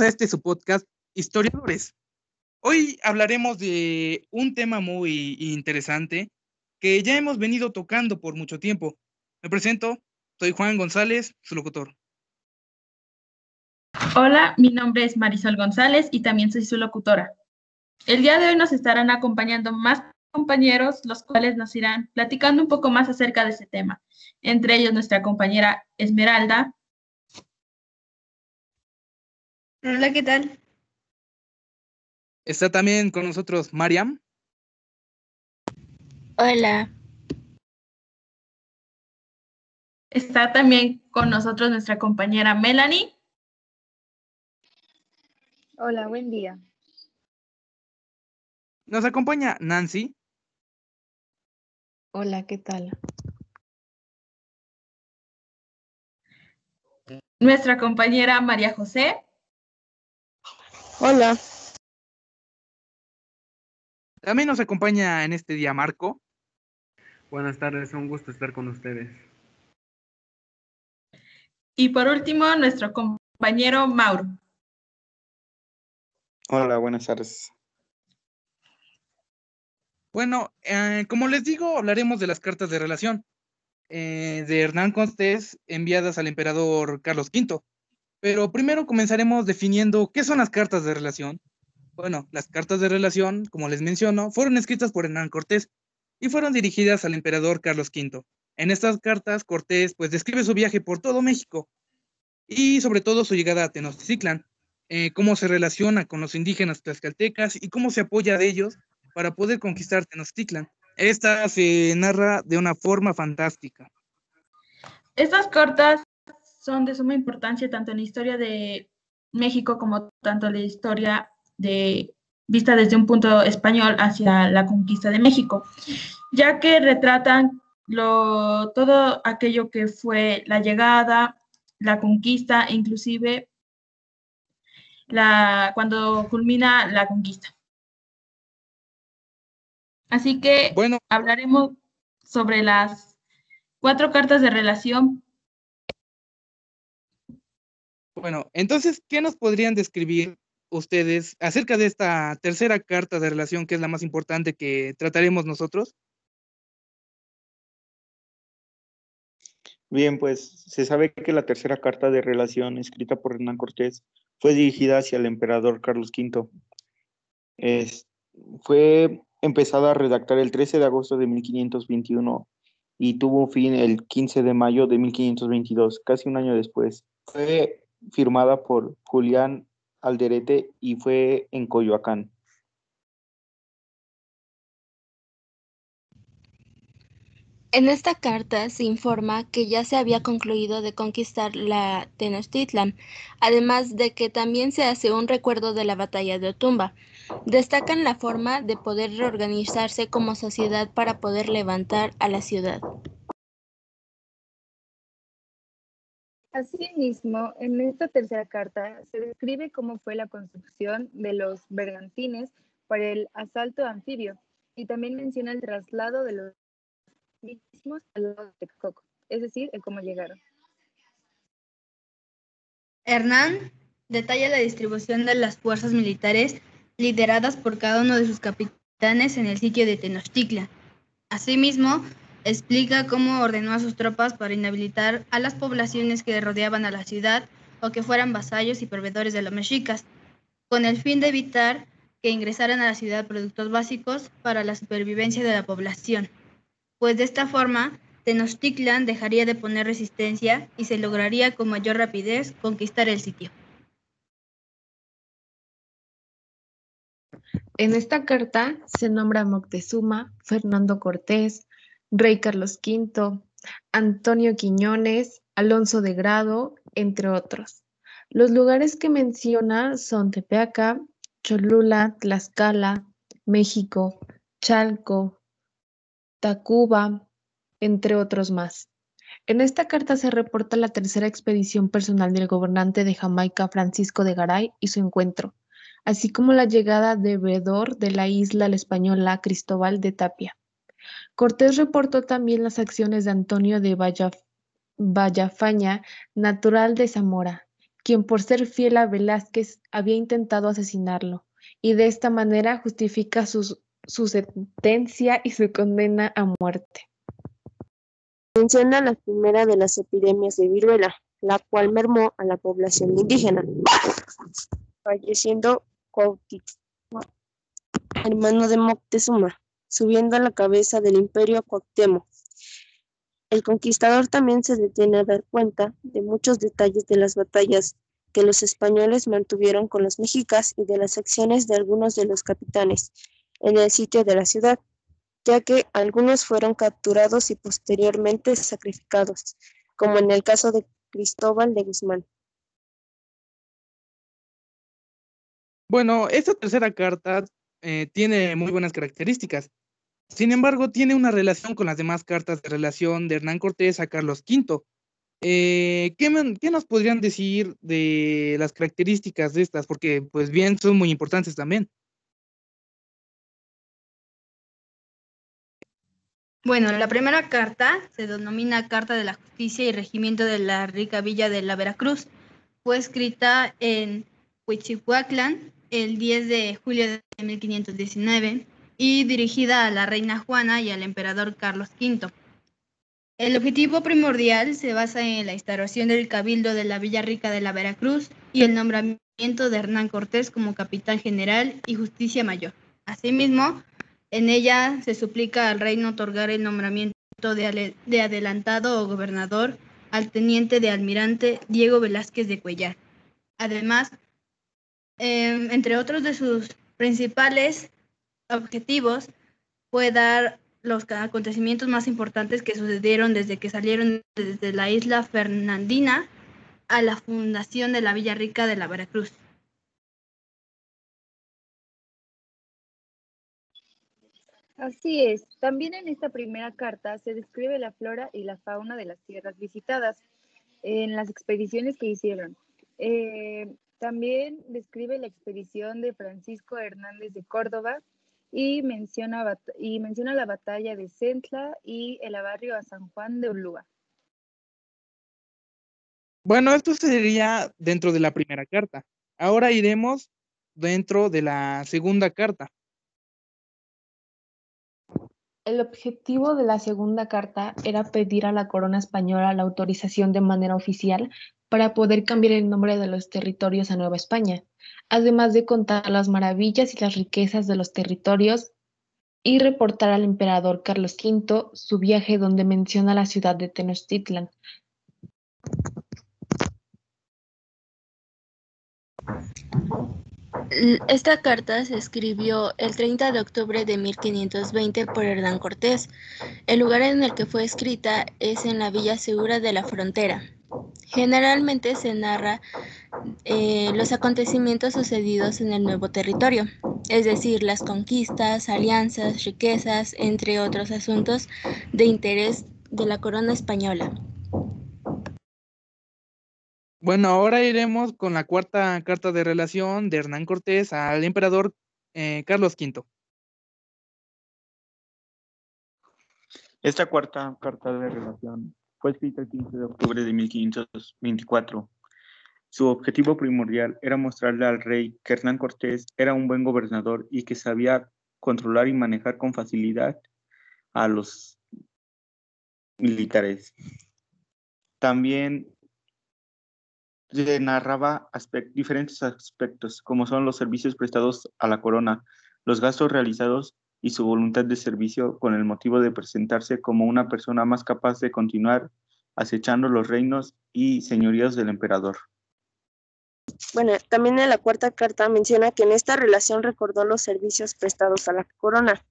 a este su podcast Historiadores. Hoy hablaremos de un tema muy interesante que ya hemos venido tocando por mucho tiempo. Me presento, soy Juan González, su locutor. Hola, mi nombre es Marisol González y también soy su locutora. El día de hoy nos estarán acompañando más compañeros, los cuales nos irán platicando un poco más acerca de ese tema. Entre ellos nuestra compañera Esmeralda. Hola, ¿qué tal? Está también con nosotros Mariam. Hola. Está también con nosotros nuestra compañera Melanie. Hola, buen día. Nos acompaña Nancy. Hola, ¿qué tal? Nuestra compañera María José. Hola. También nos acompaña en este día Marco. Buenas tardes, un gusto estar con ustedes. Y por último, nuestro compañero Mauro. Hola, buenas tardes. Bueno, eh, como les digo, hablaremos de las cartas de relación eh, de Hernán Cortés enviadas al emperador Carlos V. Pero primero comenzaremos definiendo qué son las cartas de relación. Bueno, las cartas de relación, como les menciono, fueron escritas por Hernán Cortés y fueron dirigidas al emperador Carlos V. En estas cartas, Cortés pues describe su viaje por todo México y sobre todo su llegada a Tenochtitlan, eh, cómo se relaciona con los indígenas tlaxcaltecas y cómo se apoya de ellos para poder conquistar Tenochtitlan. Esta se narra de una forma fantástica. Estas cartas son de suma importancia tanto en la historia de México como tanto en la historia de vista desde un punto español hacia la conquista de México, ya que retratan lo, todo aquello que fue la llegada, la conquista e inclusive la, cuando culmina la conquista. Así que bueno, hablaremos sobre las cuatro cartas de relación. Bueno, entonces, ¿qué nos podrían describir ustedes acerca de esta tercera carta de relación, que es la más importante que trataremos nosotros? Bien, pues se sabe que la tercera carta de relación escrita por Hernán Cortés fue dirigida hacia el emperador Carlos V. Es, fue empezada a redactar el 13 de agosto de 1521 y tuvo fin el 15 de mayo de 1522, casi un año después. Fue firmada por Julián Alderete y fue en Coyoacán. En esta carta se informa que ya se había concluido de conquistar la Tenochtitlan, además de que también se hace un recuerdo de la batalla de Otumba. Destacan la forma de poder reorganizarse como sociedad para poder levantar a la ciudad. Asimismo, en esta tercera carta se describe cómo fue la construcción de los bergantines para el asalto anfibio y también menciona el traslado de los mismos al lado Texcoco, es decir, el cómo llegaron. Hernán detalla la distribución de las fuerzas militares lideradas por cada uno de sus capitanes en el sitio de Tenochtitlan. Asimismo, explica cómo ordenó a sus tropas para inhabilitar a las poblaciones que rodeaban a la ciudad o que fueran vasallos y proveedores de los mexicas, con el fin de evitar que ingresaran a la ciudad productos básicos para la supervivencia de la población, pues de esta forma Tenochtitlan dejaría de poner resistencia y se lograría con mayor rapidez conquistar el sitio. En esta carta se nombra Moctezuma, Fernando Cortés, Rey Carlos V, Antonio Quiñones, Alonso de Grado, entre otros. Los lugares que menciona son Tepeaca, Cholula, Tlaxcala, México, Chalco, Tacuba, entre otros más. En esta carta se reporta la tercera expedición personal del gobernante de Jamaica, Francisco de Garay, y su encuentro, así como la llegada de veedor de la isla la española Cristóbal de Tapia. Cortés reportó también las acciones de Antonio de Vallafaña, natural de Zamora, quien por ser fiel a Velázquez había intentado asesinarlo, y de esta manera justifica su, sentencia y su condena a muerte. Menciona la primera de las epidemias de viruela, la cual mermó a la población indígena, falleciendo Cuauhtémoc, hermano de Moctezuma, subiendo a la cabeza del imperio Cuauhtémoc. El conquistador también se detiene a dar cuenta de muchos detalles de las batallas que los españoles mantuvieron con los mexicas y de las acciones de algunos de los capitanes en el sitio de la ciudad, ya que algunos fueron capturados y posteriormente sacrificados, como en el caso de Cristóbal de Guzmán. Bueno, esta tercera carta eh, tiene muy buenas características. Sin embargo, tiene una relación con las demás cartas de relación de Hernán Cortés a Carlos V. Eh, ¿qué, ¿qué, nos podrían decir de las características de estas? Porque, pues bien, son muy importantes también. Bueno, la primera carta se denomina Carta de la Justicia y Regimiento de la Rica Villa de la Veracruz. Fue escrita en Huichihuaclán el 10 de julio de 1519 y dirigida a la reina Juana y al emperador Carlos V. El objetivo primordial se basa en la instauración del cabildo de la Villa Rica de la Veracruz y el nombramiento de Hernán Cortés como capitán general y justicia mayor. Asimismo, en ella se suplica al reino otorgar el nombramiento de, adelantado o gobernador al teniente de almirante Diego Velázquez de Cuellar. Además, em, entre otros de sus principales objetivos, fue dar los acontecimientos más importantes que sucedieron desde que salieron desde la isla Fernandina a la fundación de la Villa Rica de la Veracruz. Así es. También en esta primera carta se describe la flora y la fauna de las tierras visitadas en las expediciones que hicieron. Eh, también describe la expedición de Francisco Hernández de Córdoba y menciona, y menciona la batalla de Centla y el barrio a San Juan de Ulúa. Bueno, esto sería dentro de la primera carta. Ahora iremos dentro de la segunda carta. El objetivo de la segunda carta era pedir a la corona española la autorización de manera oficial para poder cambiar el nombre de los territorios a Nueva España, además de contar las maravillas y las riquezas de los territorios y reportar al emperador Carlos V su viaje donde menciona la ciudad de Tenochtitlan. Esta carta se escribió el 30 de octubre de 1520 por Hernán Cortés. El lugar en el que fue escrita es en la Villa Segura de la Frontera. Generalmente se narra eh, los acontecimientos sucedidos en el nuevo territorio, es decir, las conquistas, alianzas, riquezas, entre otros asuntos de interés de la corona española. Bueno, ahora iremos con la cuarta carta de relación de Hernán Cortés al emperador eh, Carlos V. Esta cuarta carta de relación fue escrita el 15 de octubre de 1524. Su objetivo primordial era mostrarle al rey que Hernán Cortés era un buen gobernador y que sabía controlar y manejar con facilidad a los militares. También se narraba diferentes aspectos, como son los servicios prestados a la corona, los gastos realizados y su voluntad de servicio con el motivo de presentarse como una persona más capaz de continuar acechando los reinos y señoríos del emperador. Bueno, también en la cuarta carta menciona que en esta relación recordó los servicios prestados a la corona,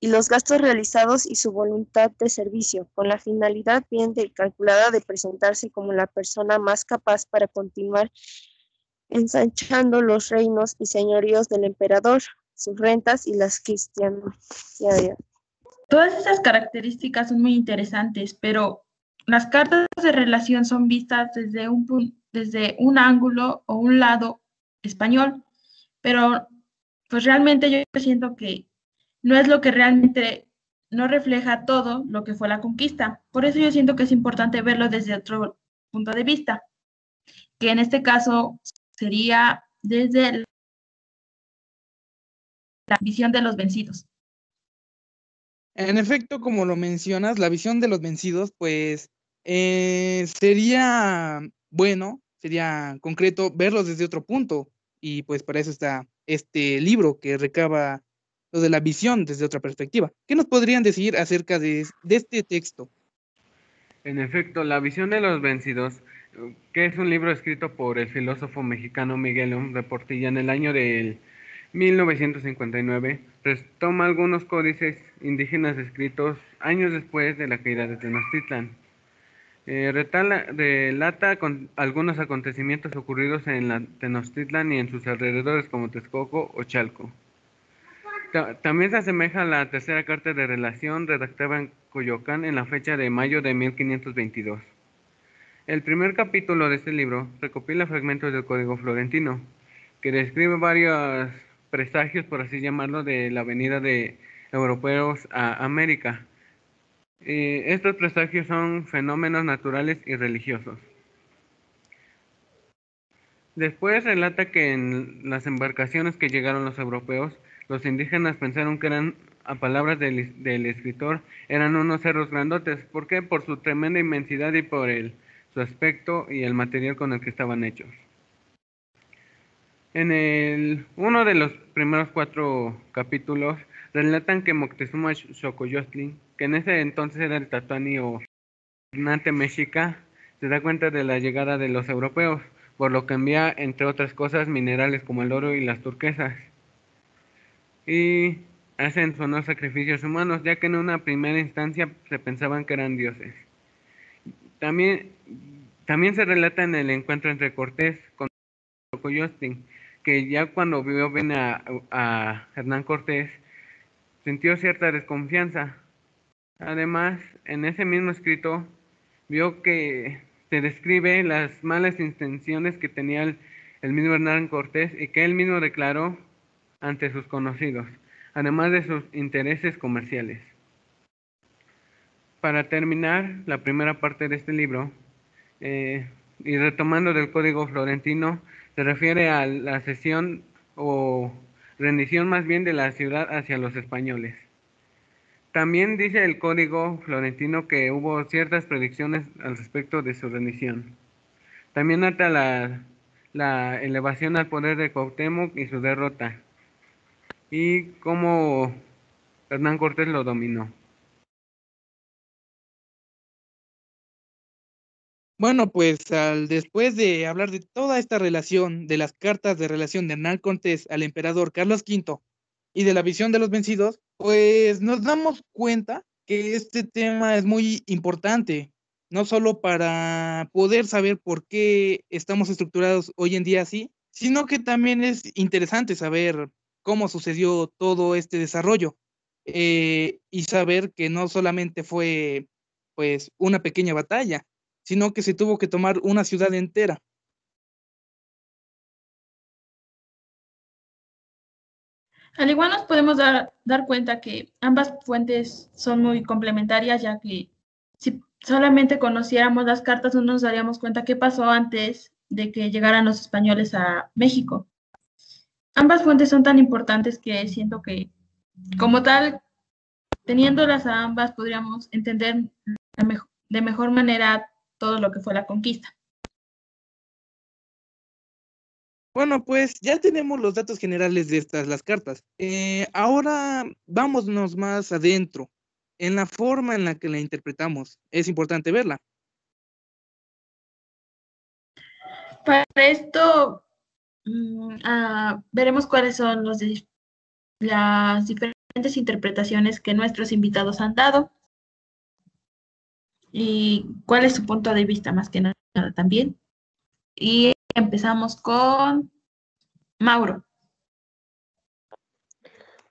y los gastos realizados y su voluntad de servicio, con la finalidad bien calculada de presentarse como la persona más capaz para continuar ensanchando los reinos y señoríos del emperador, sus rentas y las cristianas. Todas esas características son muy interesantes, pero las cartas de relación son vistas desde un, desde un ángulo o un lado español, pero pues realmente yo siento que no es lo que realmente no refleja todo lo que fue la conquista. Por eso yo siento que es importante verlo desde otro punto de vista. que en este caso sería desde la visión de los vencidos. En efecto, como lo mencionas, la visión de los vencidos, pues eh, sería bueno, sería concreto verlos desde otro punto. Y pues para eso está este libro que recaba lo de la visión desde otra perspectiva. ¿Qué nos podrían decir acerca de, de este texto? En efecto, La visión de los vencidos, que es un libro escrito por el filósofo mexicano Miguel de Portilla en el año del 1959, retoma algunos códices indígenas escritos años después de la caída de Tenochtitlan. Eh, relata con algunos acontecimientos ocurridos en la Tenochtitlan y en sus alrededores como Texcoco o Chalco. también se asemeja a la tercera carta de relación redactada en Coyoacán en la fecha de mayo de 1522. El primer capítulo de este libro recopila fragmentos del Código Florentino, que describe varios presagios, por así llamarlo, de la venida de europeos a América. Eh, estos presagios son fenómenos naturales y religiosos. Después relata que en las embarcaciones que llegaron los europeos, los indígenas pensaron que eran, a palabras del, del escritor, eran unos cerros grandotes. ¿Por qué? Por su tremenda inmensidad y por el, su aspecto y el material con el que estaban hechos. En el, uno de los primeros cuatro capítulos relatan que Moctezuma Xocoyotl, que en ese entonces era el Tatuani o gobernante mexica, se da cuenta de la llegada de los europeos, por lo que envía, entre otras cosas, minerales como el oro y las turquesas. Y hacen sonos sacrificios humanos, ya que en una primera instancia se pensaban que eran dioses. También, también se relata en el encuentro entre Cortés con Xocoyotlin, que ya cuando vio bien a, Hernán Cortés, sintió cierta desconfianza. Además, en ese mismo escrito, vio que se describe las malas intenciones que tenía el, el, mismo Hernán Cortés y que él mismo declaró ante sus conocidos, además de sus intereses comerciales. Para terminar la primera parte de este libro, eh, y retomando del Código Florentino, se refiere a la cesión o rendición más bien de la ciudad hacia los españoles. También dice el código florentino que hubo ciertas predicciones al respecto de su rendición. También ata la, la elevación al poder de Cuauhtémoc y su derrota, y cómo Hernán Cortés lo dominó. Bueno, pues al después de hablar de toda esta relación, de las cartas de relación de Hernán Cortés al emperador Carlos V y de la visión de los vencidos, pues nos damos cuenta que este tema es muy importante, no solo para poder saber por qué estamos estructurados hoy en día así, sino que también es interesante saber cómo sucedió todo este desarrollo eh, y saber que no solamente fue pues una pequeña batalla, sino que se tuvo que tomar una ciudad entera. Al igual nos podemos dar, dar cuenta que ambas fuentes son muy complementarias, ya que si solamente conociéramos las cartas no nos daríamos cuenta qué pasó antes de que llegaran los españoles a México. Ambas fuentes son tan importantes que siento que, como tal, teniéndolas a ambas, podríamos entender de mejor manera todo lo que fue la conquista. Bueno, pues ya tenemos los datos generales de estas las cartas. Eh, ahora vámonos más adentro, en la forma en la que la interpretamos. Es importante verla. Para esto mm, ah, veremos cuáles son los las diferentes interpretaciones que nuestros invitados han dado y cuál es su punto de vista más que nada también. Y empezamos con Mauro.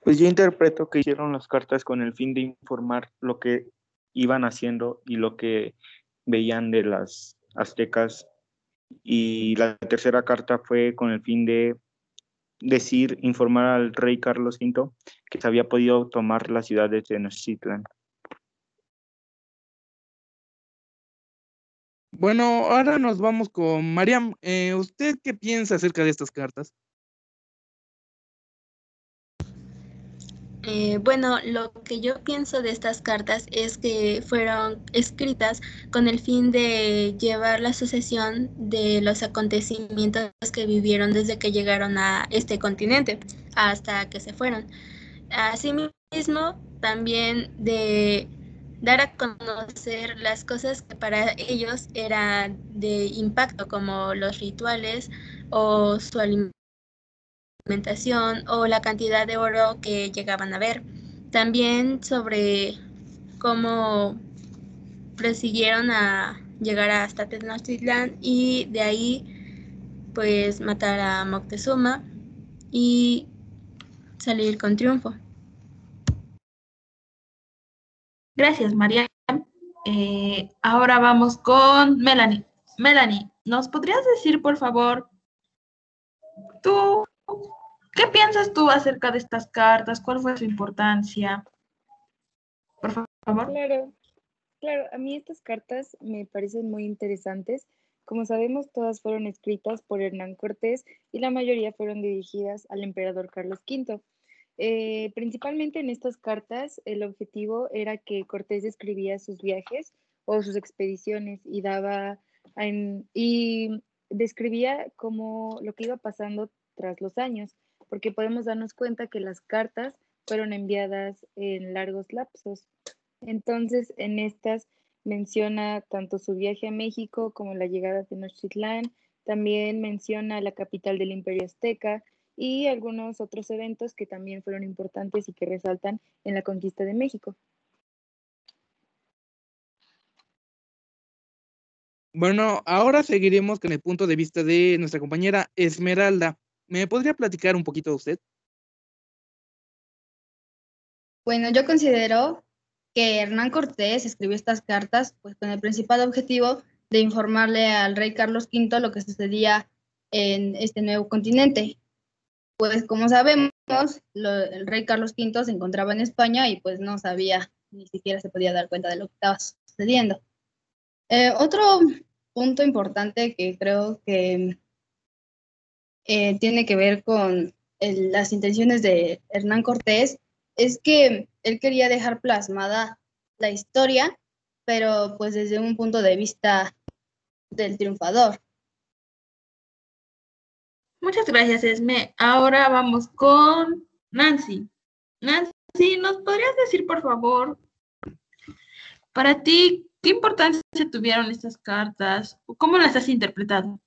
Pues yo interpreto que hicieron las cartas con el fin de informar lo que iban haciendo y lo que veían de las aztecas. Y la tercera carta fue con el fin de decir, informar al rey Carlos V que se había podido tomar la ciudad de Tenochtitlan. Bueno, ahora nos vamos con Mariam. Eh, ¿Usted qué piensa acerca de estas cartas? Eh, bueno, lo que yo pienso de estas cartas es que fueron escritas con el fin de llevar la sucesión de los acontecimientos que vivieron desde que llegaron a este continente hasta que se fueron. Asimismo, también de dar a conocer las cosas que para ellos eran de impacto, como los rituales o su alimentación o la cantidad de oro que llegaban a ver. También sobre cómo prosiguieron a llegar hasta Tenochtitlan y de ahí pues matar a Moctezuma y salir con triunfo. Gracias, María. Eh, ahora vamos con Melanie. Melanie, ¿nos podrías decir, por favor, tú ¿Qué piensas tú acerca de estas cartas? ¿Cuál fue su importancia? Por favor. Claro, claro, a mí estas cartas me parecen muy interesantes. Como sabemos, todas fueron escritas por Hernán Cortés y la mayoría fueron dirigidas al emperador Carlos V. Eh, principalmente en estas cartas, el objetivo era que Cortés describía sus viajes o sus expediciones y daba y describía como lo que iba pasando tras los años porque podemos darnos cuenta que las cartas fueron enviadas en largos lapsos. Entonces, en estas menciona tanto su viaje a México como la llegada de Tenochtitlán, también menciona la capital del Imperio Azteca y algunos otros eventos que también fueron importantes y que resaltan en la conquista de México. Bueno, ahora seguiremos con el punto de vista de nuestra compañera Esmeralda. ¿Me podría platicar un poquito de usted? Bueno, yo considero que Hernán Cortés escribió estas cartas pues con el principal objetivo de informarle al rey Carlos V lo que sucedía en este nuevo continente. Pues como sabemos, el rey Carlos V se encontraba en España y pues no sabía, ni siquiera se podía dar cuenta de lo que estaba sucediendo. Eh, otro punto importante que creo que eh, tiene que ver con las intenciones de Hernán Cortés, es que él quería dejar plasmada la historia, pero pues desde un punto de vista del triunfador. Muchas gracias, Esme. Ahora vamos con Nancy. Nancy, ¿nos podrías decir, por favor, para ti, qué importancia tuvieron estas cartas? ¿Cómo las has interpretado?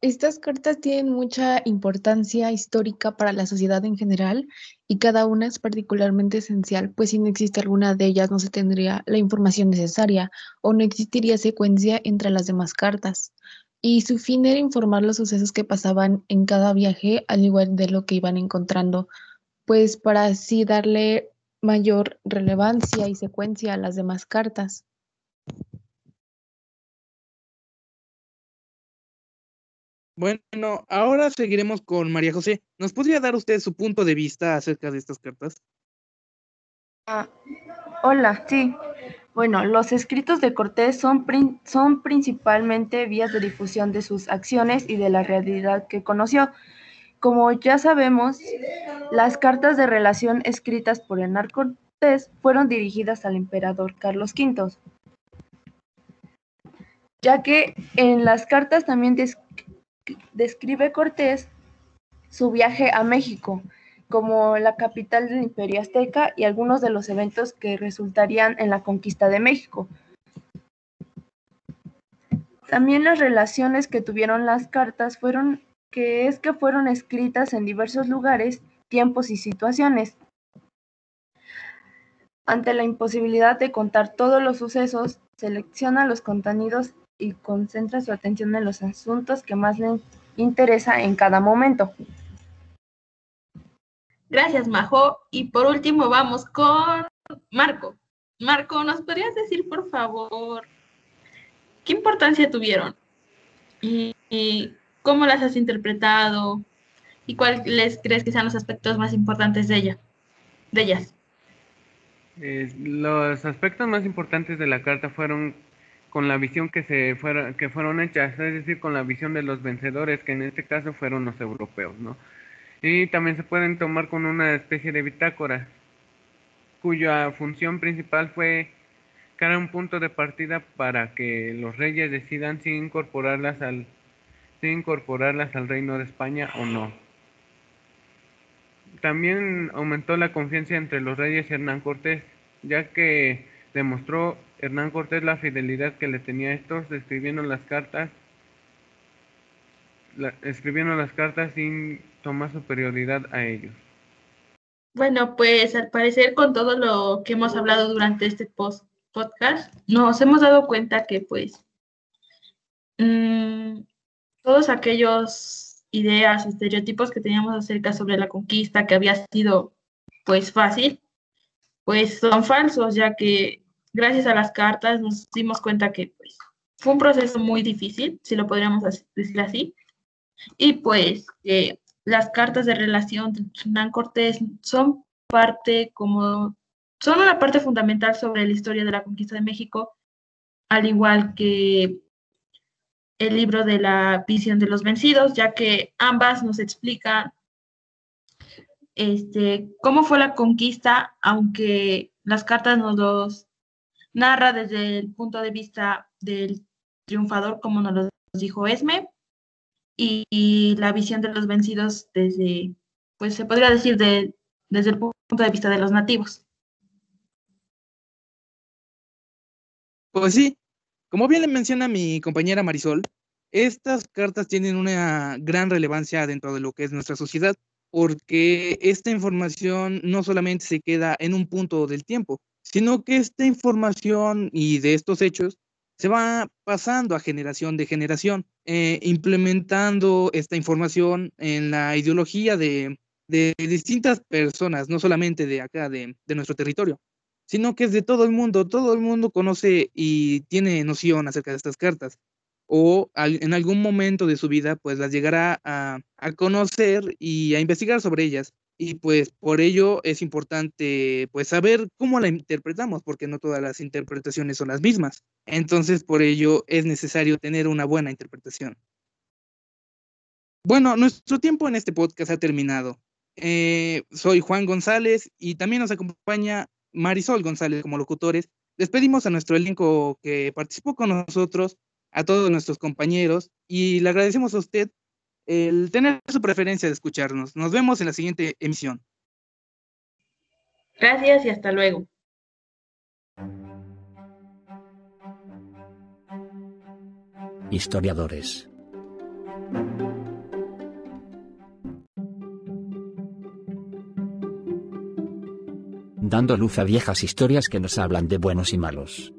Estas cartas tienen mucha importancia histórica para la sociedad en general y cada una es particularmente esencial, pues si no existe alguna de ellas no se tendría la información necesaria o no existiría secuencia entre las demás cartas. Y su fin era informar los sucesos que pasaban en cada viaje, al igual de lo que iban encontrando, pues para así darle mayor relevancia y secuencia a las demás cartas. Bueno, ahora seguiremos con María José. ¿Nos podría dar usted su punto de vista acerca de estas cartas? Ah, hola, sí. Bueno, los escritos de Cortés son, son principalmente vías de difusión de sus acciones y de la realidad que conoció. Como ya sabemos, las cartas de relación escritas por Hernán Cortés fueron dirigidas al emperador Carlos V, ya que en las cartas también describe Cortés su viaje a México como la capital del Imperio Azteca y algunos de los eventos que resultarían en la conquista de México. También las relaciones que tuvieron las cartas fueron que es que fueron escritas en diversos lugares, tiempos y situaciones. Ante la imposibilidad de contar todos los sucesos, selecciona los contenidos y concentra su atención en los asuntos que más le interesa en cada momento. Gracias, Majo. Y por último vamos con Marco. Marco, ¿nos podrías decir, por favor, qué importancia tuvieron? ¿Y, cómo las has interpretado? ¿Y cuáles crees que sean los aspectos más importantes de ella, de ellas? Eh, los aspectos más importantes de la carta fueron con la visión que se fuera, que fueron hechas, es decir, con la visión de los vencedores, que en este caso fueron los europeos, ¿no? Y también se pueden tomar con una especie de bitácora, cuya función principal fue crear un punto de partida para que los reyes decidan si incorporarlas al, si incorporarlas al reino de España o no. También aumentó la confianza entre los reyes y Hernán Cortés, ya que demostró Hernán Cortés la fidelidad que le tenía a estos, escribiendo las cartas, escribiendo las cartas sin tomar superioridad a ellos. Bueno, pues al parecer con todo lo que hemos hablado durante este post podcast, nos hemos dado cuenta que pues mmm, todos aquellos ideas, estereotipos que teníamos acerca sobre la conquista, que había sido pues fácil, pues son falsos, ya que gracias a las cartas nos dimos cuenta que pues, fue un proceso muy difícil, si lo podríamos decir así, y pues las cartas de relación de Hernán Cortés son parte como, son una parte fundamental sobre la historia de la conquista de México, al igual que el libro de la visión de los vencidos, ya que ambas nos explican este, cómo fue la conquista, aunque las cartas nos los narra desde el punto de vista del triunfador, como nos lo dijo Esme, y, la visión de los vencidos desde, pues se podría decir, de, desde el punto de vista de los nativos. Pues sí, como bien le menciona mi compañera Marisol, estas cartas tienen una gran relevancia dentro de lo que es nuestra sociedad, porque esta información no solamente se queda en un punto del tiempo, sino que esta información y de estos hechos se va pasando a generación de generación, eh, implementando esta información en la ideología de, distintas personas, no solamente de acá, de, nuestro territorio, sino que es de todo el mundo. Todo el mundo conoce y tiene noción acerca de estas cartas. O en algún momento de su vida, pues las llegará a, a conocer y a investigar sobre ellas y pues por ello es importante pues saber cómo la interpretamos, porque no todas las interpretaciones son las mismas. Entonces por ello es necesario tener una buena interpretación. Bueno, nuestro tiempo en este podcast ha terminado. Eh, soy Juan González y también nos acompaña Marisol González como locutores. Despedimos a nuestro elenco que participó con nosotros, a todos nuestros compañeros y le agradecemos a usted el tener su preferencia de escucharnos. Nos vemos en la siguiente emisión. Gracias y hasta luego. Historiadores. Dando luz a viejas historias que nos hablan de buenos y malos.